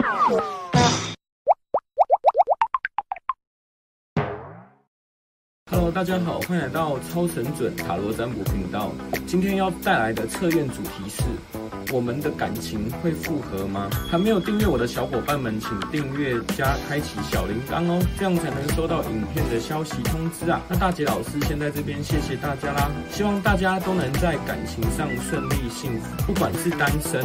Hello，大家好，欢迎来到超神准塔罗占卜频道。今天要带来的测验主题是。我们的感情会复合吗？还没有订阅我的小伙伴们，请订阅加开启小铃铛哦，这样才能收到影片的消息通知啊。那大姐老师先在这边谢谢大家啦，希望大家都能在感情上顺利幸福，不管是单身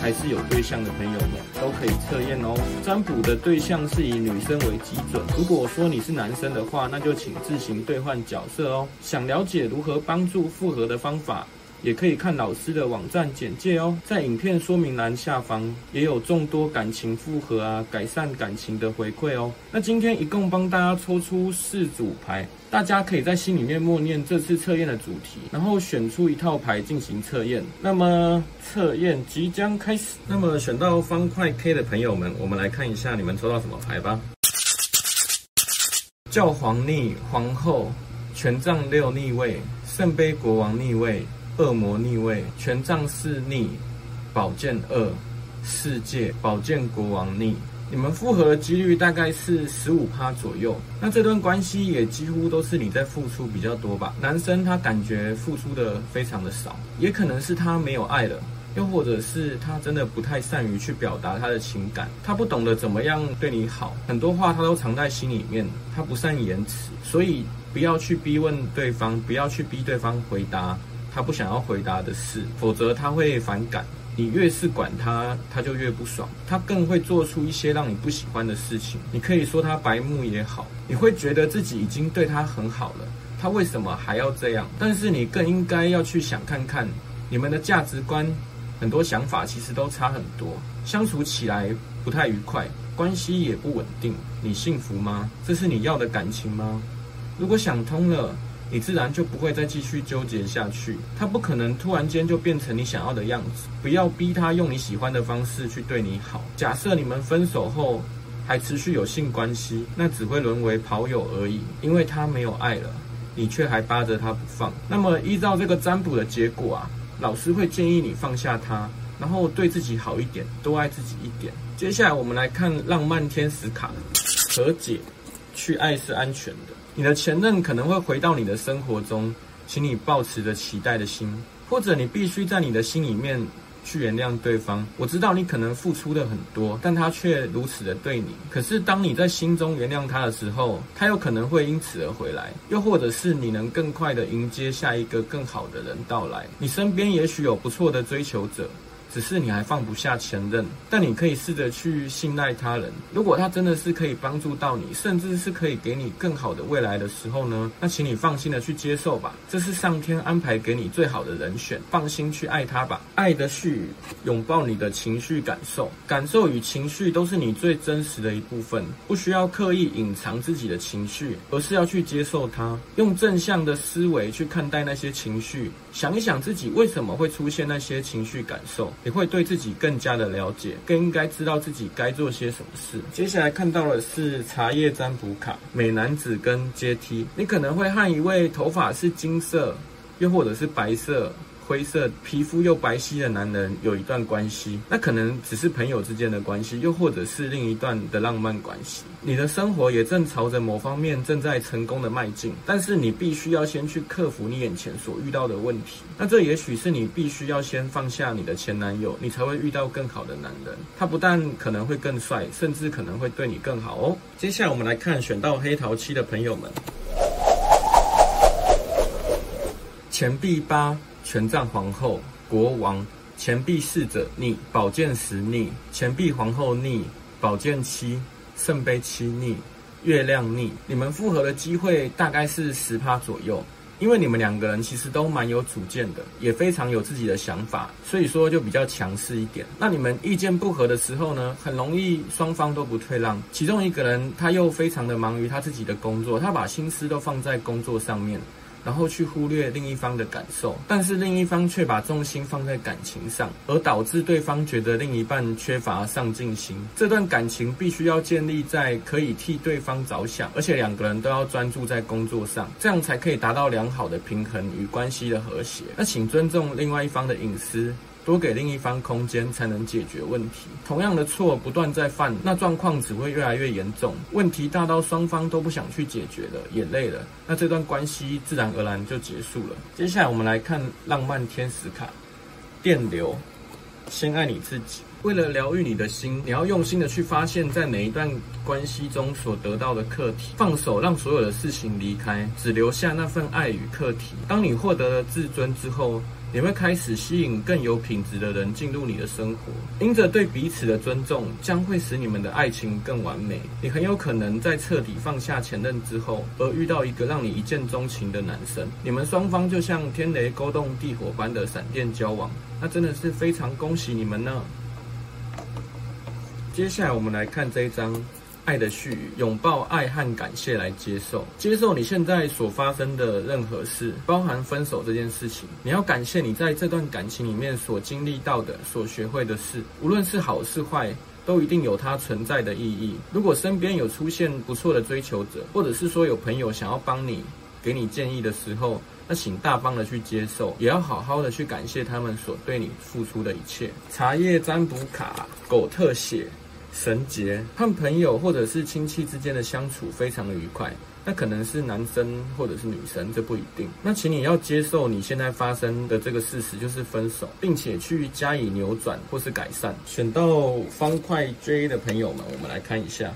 还是有对象的朋友们，都可以测验哦。占卜的对象是以女生为基准，如果说你是男生的话，那就请自行兑换角色哦。想了解如何帮助复合的方法，也可以看老师的网站简介哦，在影片说明栏下方也有众多感情复合啊、改善感情的回馈哦。那今天一共帮大家抽出四组牌，大家可以在心里面默念这次测验的主题，然后选出一套牌进行测验。那么测验即将开始。那么选到方块 K 的朋友们，我们来看一下你们抽到什么牌吧。教皇逆、皇后、权杖六逆位、圣杯国王逆位。恶魔逆位，权杖四逆，宝剑二，世界，宝剑国王逆。你们复合的几率大概是十五趴左右。那这段关系也几乎都是你在付出比较多吧？男生他感觉付出的非常的少，也可能是他没有爱了，又或者是他真的不太善于去表达他的情感，他不懂得怎么样对你好，很多话他都藏在心里面，他不善言辞，所以不要去逼问对方，不要去逼对方回答。他不想要回答的事，否则他会反感。你越是管他，他就越不爽。他更会做出一些让你不喜欢的事情。你可以说他白目也好，你会觉得自己已经对他很好了，他为什么还要这样？但是你更应该要去想看看，你们的价值观、很多想法其实都差很多，相处起来不太愉快，关系也不稳定。你幸福吗？这是你要的感情吗？如果想通了。你自然就不会再继续纠结下去。他不可能突然间就变成你想要的样子。不要逼他用你喜欢的方式去对你好。假设你们分手后还持续有性关系，那只会沦为跑友而已。因为他没有爱了，你却还扒着他不放。那么依照这个占卜的结果啊，老师会建议你放下他，然后对自己好一点，多爱自己一点。接下来我们来看浪漫天使卡，和解，去爱是安全的。你的前任可能会回到你的生活中，请你保持着期待的心，或者你必须在你的心里面去原谅对方。我知道你可能付出的很多，但他却如此的对你。可是当你在心中原谅他的时候，他有可能会因此而回来，又或者是你能更快的迎接下一个更好的人到来。你身边也许有不错的追求者。只是你还放不下前任，但你可以试着去信赖他人。如果他真的是可以帮助到你，甚至是可以给你更好的未来的时候呢？那请你放心的去接受吧，这是上天安排给你最好的人选，放心去爱他吧。爱的絮语，拥抱你的情绪感受，感受与情绪都是你最真实的一部分，不需要刻意隐藏自己的情绪，而是要去接受它，用正向的思维去看待那些情绪，想一想自己为什么会出现那些情绪感受。你会对自己更加的了解，更应该知道自己该做些什么事。接下来看到的是茶叶占卜卡，美男子跟阶梯。你可能会和一位头发是金色，又或者是白色。灰色皮肤又白皙的男人有一段关系，那可能只是朋友之间的关系，又或者是另一段的浪漫关系。你的生活也正朝着某方面正在成功的迈进，但是你必须要先去克服你眼前所遇到的问题。那这也许是你必须要先放下你的前男友，你才会遇到更好的男人。他不但可能会更帅，甚至可能会对你更好哦。接下来我们来看选到黑桃七的朋友们，钱币八。权杖皇后、国王、钱币侍者逆、宝剑十逆、钱币皇后逆、宝剑七、圣杯七逆、月亮逆。你们复合的机会大概是十趴左右，因为你们两个人其实都蛮有主见的，也非常有自己的想法，所以说就比较强势一点。那你们意见不合的时候呢，很容易双方都不退让，其中一个人他又非常的忙于他自己的工作，他把心思都放在工作上面。然后去忽略另一方的感受，但是另一方却把重心放在感情上，而导致对方觉得另一半缺乏上进心。这段感情必须要建立在可以替对方着想，而且两个人都要专注在工作上，这样才可以达到良好的平衡与关系的和谐。那请尊重另外一方的隐私，多给另一方空间才能解决问题。同样的错不断在犯，那状况只会越来越严重，问题大到双方都不想去解决了，也累了，那这段关系自然而然就结束了。接下来我们来看浪漫天使卡，电流，先爱你自己。为了疗愈你的心，你要用心的去发现，在每一段关系中所得到的课题，放手，让所有的事情离开，只留下那份爱与课题。当你获得了自尊之后，你会开始吸引更有品质的人进入你的生活。因着对彼此的尊重，将会使你们的爱情更完美。你很有可能在彻底放下前任之后，而遇到一个让你一见钟情的男生。你们双方就像天雷勾动地火般的闪电交往，那真的是非常恭喜你们呢。接下来我们来看这一张爱的絮语，拥抱爱和感谢来接受，接受你现在所发生的任何事，包含分手这件事情。你要感谢你在这段感情里面所经历到的、所学会的事，无论是好是坏，都一定有它存在的意义。如果身边有出现不错的追求者，或者是说有朋友想要帮你、给你建议的时候，那请大方的去接受，也要好好的去感谢他们所对你付出的一切。茶叶占卜卡，狗特写。神结和朋友或者是亲戚之间的相处非常的愉快，那可能是男生或者是女生，这不一定。那请你要接受你现在发生的这个事实，就是分手，并且去加以扭转或是改善。选到方块 J 的朋友们，我们来看一下。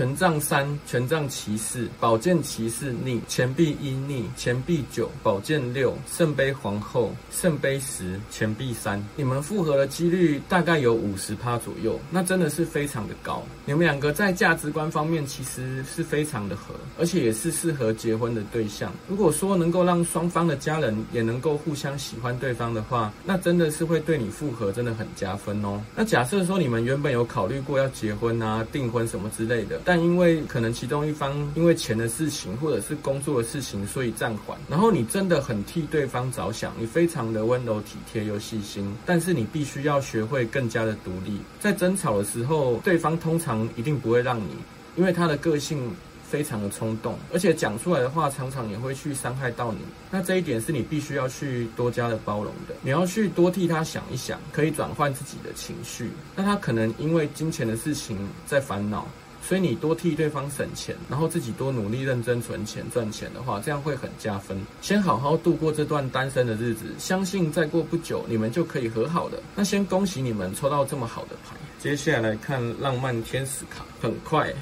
权杖三，权杖骑士，宝剑骑士逆，钱币一逆，钱币九，宝剑六，圣杯皇后，圣杯十，钱币三。你们复合的几率大概有五十趴左右，那真的是非常的高。你们两个在价值观方面其实是非常的合，而且也是适合结婚的对象。如果说能够让双方的家人也能够互相喜欢对方的话，那真的是会对你复合真的很加分哦。那假设说你们原本有考虑过要结婚啊、订婚什么之类的。但因为可能其中一方因为钱的事情或者是工作的事情，所以暂缓。然后你真的很替对方着想，你非常的温柔体贴又细心。但是你必须要学会更加的独立。在争吵的时候，对方通常一定不会让你，因为他的个性非常的冲动，而且讲出来的话常常也会去伤害到你。那这一点是你必须要去多加的包容的。你要去多替他想一想，可以转换自己的情绪。那他可能因为金钱的事情在烦恼。所以你多替对方省钱，然后自己多努力认真存钱赚钱的话，这样会很加分。先好好度过这段单身的日子，相信再过不久你们就可以和好的。那先恭喜你们抽到这么好的牌。接下来看浪漫天使卡，很快，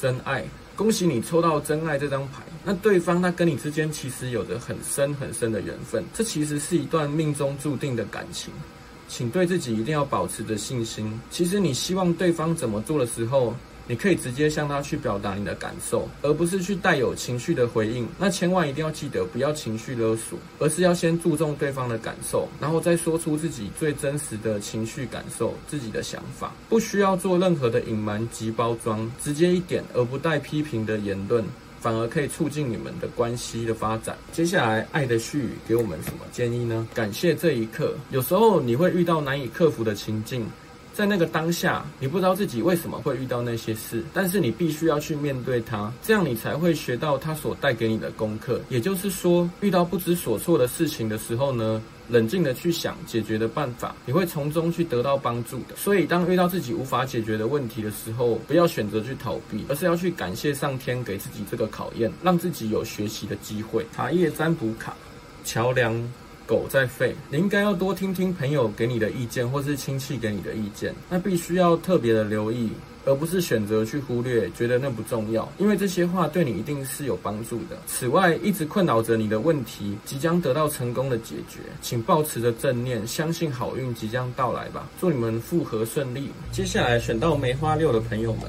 真爱，恭喜你抽到真爱这张牌。那对方他跟你之间其实有着很深很深的缘分，这其实是一段命中注定的感情，请对自己一定要保持着信心。其实你希望对方怎么做的时候，你可以直接向他去表达你的感受，而不是去带有情绪的回应。那千万一定要记得，不要情绪勒索，而是要先注重对方的感受，然后再说出自己最真实的情绪感受、自己的想法。不需要做任何的隐瞒及包装，直接一点，而不带批评的言论，反而可以促进你们的关系的发展。接下来，爱的絮语给我们什么建议呢？感谢这一刻。有时候你会遇到难以克服的情境。在那个当下，你不知道自己为什么会遇到那些事，但是你必须要去面对它，这样你才会学到它所带给你的功课。也就是说，遇到不知所措的事情的时候呢，冷静的去想解决的办法，你会从中去得到帮助的。所以，当遇到自己无法解决的问题的时候，不要选择去逃避，而是要去感谢上天给自己这个考验，让自己有学习的机会。茶叶占卜卡，桥梁。狗在吠，你应该要多听听朋友给你的意见，或是亲戚给你的意见，那必须要特别的留意，而不是选择去忽略，觉得那不重要，因为这些话对你一定是有帮助的。此外，一直困扰着你的问题即将得到成功的解决，请保持着正念，相信好运即将到来吧。祝你们复合顺利。接下来选到梅花六的朋友们，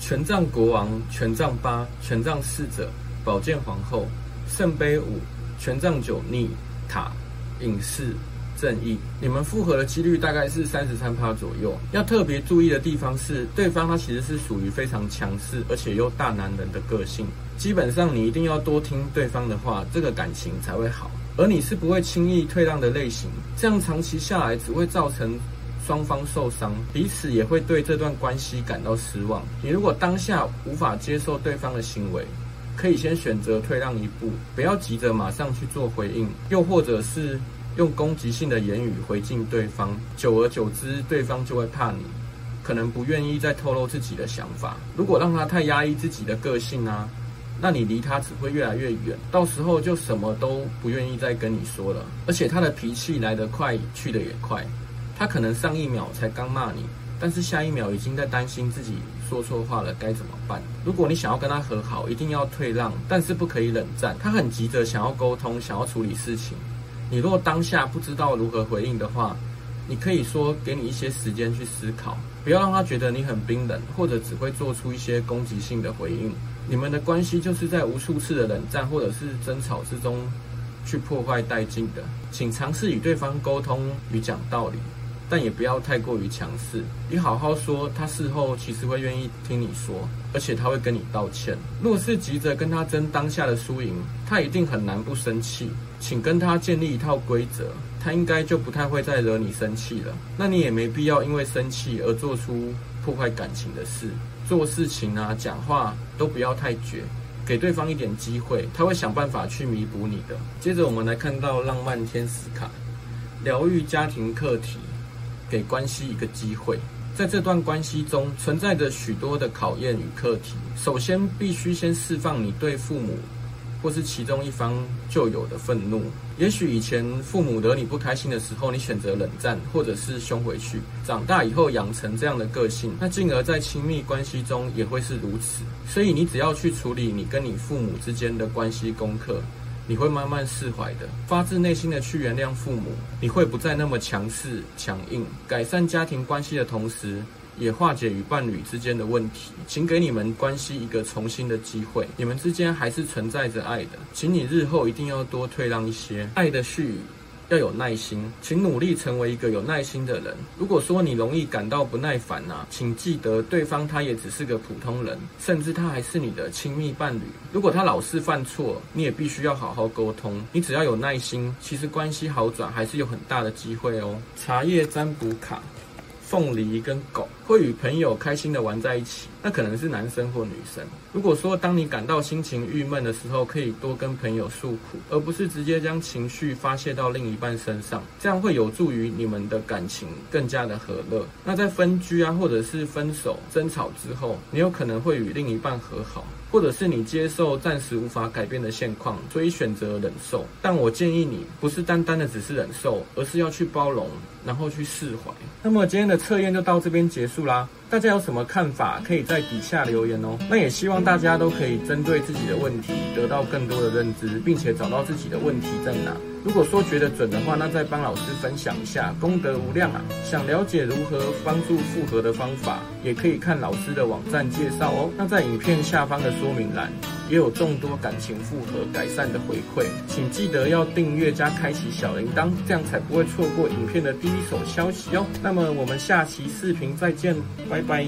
权杖国王、权杖八、权杖侍者、宝剑皇后、圣杯五。权杖九逆塔隐士正义，你们复合的几率大概是三十三趴左右。要特别注意的地方是，对方他其实是属于非常强势，而且又大男人的个性。基本上你一定要多听对方的话，这个感情才会好。而你是不会轻易退让的类型，这样长期下来只会造成双方受伤，彼此也会对这段关系感到失望。你如果当下无法接受对方的行为，可以先选择退让一步，不要急着马上去做回应，又或者是用攻击性的言语回敬对方，久而久之，对方就会怕你，可能不愿意再透露自己的想法。如果让他太压抑自己的个性啊，那你离他只会越来越远，到时候就什么都不愿意再跟你说了。而且他的脾气来得快，去得也快，他可能上一秒才刚骂你。但是下一秒已经在担心自己说错话了，该怎么办？如果你想要跟他和好，一定要退让，但是不可以冷战。他很急着想要沟通，想要处理事情。你若当下不知道如何回应的话，你可以说给你一些时间去思考，不要让他觉得你很冰冷，或者只会做出一些攻击性的回应。你们的关系就是在无数次的冷战或者是争吵之中去破坏殆尽的。请尝试与对方沟通与讲道理。但也不要太过于强势，你好好说，他事后其实会愿意听你说，而且他会跟你道歉。若是急着跟他争当下的输赢，他一定很难不生气。请跟他建立一套规则，他应该就不太会再惹你生气了。那你也没必要因为生气而做出破坏感情的事。做事情啊，讲话都不要太绝，给对方一点机会，他会想办法去弥补你的。接着我们来看到浪漫天使卡，疗愈家庭课题。给关系一个机会，在这段关系中存在着许多的考验与课题。首先，必须先释放你对父母或是其中一方旧有的愤怒。也许以前父母惹你不开心的时候，你选择冷战或者是凶回去。长大以后养成这样的个性，那进而在亲密关系中也会是如此。所以，你只要去处理你跟你父母之间的关系功课。你会慢慢释怀的，发自内心的去原谅父母，你会不再那么强势强硬，改善家庭关系的同时，也化解与伴侣之间的问题。请给你们关系一个重新的机会，你们之间还是存在着爱的，请你日后一定要多退让一些，爱的序语。要有耐心，请努力成为一个有耐心的人。如果说你容易感到不耐烦啊，请记得对方他也只是个普通人，甚至他还是你的亲密伴侣。如果他老是犯错，你也必须要好好沟通。你只要有耐心，其实关系好转还是有很大的机会哦。茶叶占卜卡。凤梨跟狗会与朋友开心的玩在一起，那可能是男生或女生。如果说当你感到心情郁闷的时候，可以多跟朋友诉苦，而不是直接将情绪发泄到另一半身上，这样会有助于你们的感情更加的和乐。那在分居啊，或者是分手、争吵之后，你有可能会与另一半和好。或者是你接受暂时无法改变的现况，所以选择忍受。但我建议你不是单单的只是忍受，而是要去包容，然后去释怀。那么今天的测验就到这边结束啦。大家有什么看法，可以在底下留言哦。那也希望大家都可以针对自己的问题得到更多的认知，并且找到自己的问题在哪。如果说觉得准的话，那再帮老师分享一下，功德无量啊！想了解如何帮助复合的方法，也可以看老师的网站介绍哦。那在影片下方的说明栏也有众多感情复合改善的回馈，请记得要订阅加开启小铃铛，这样才不会错过影片的第一手消息哦。那么我们下期视频再见，拜拜。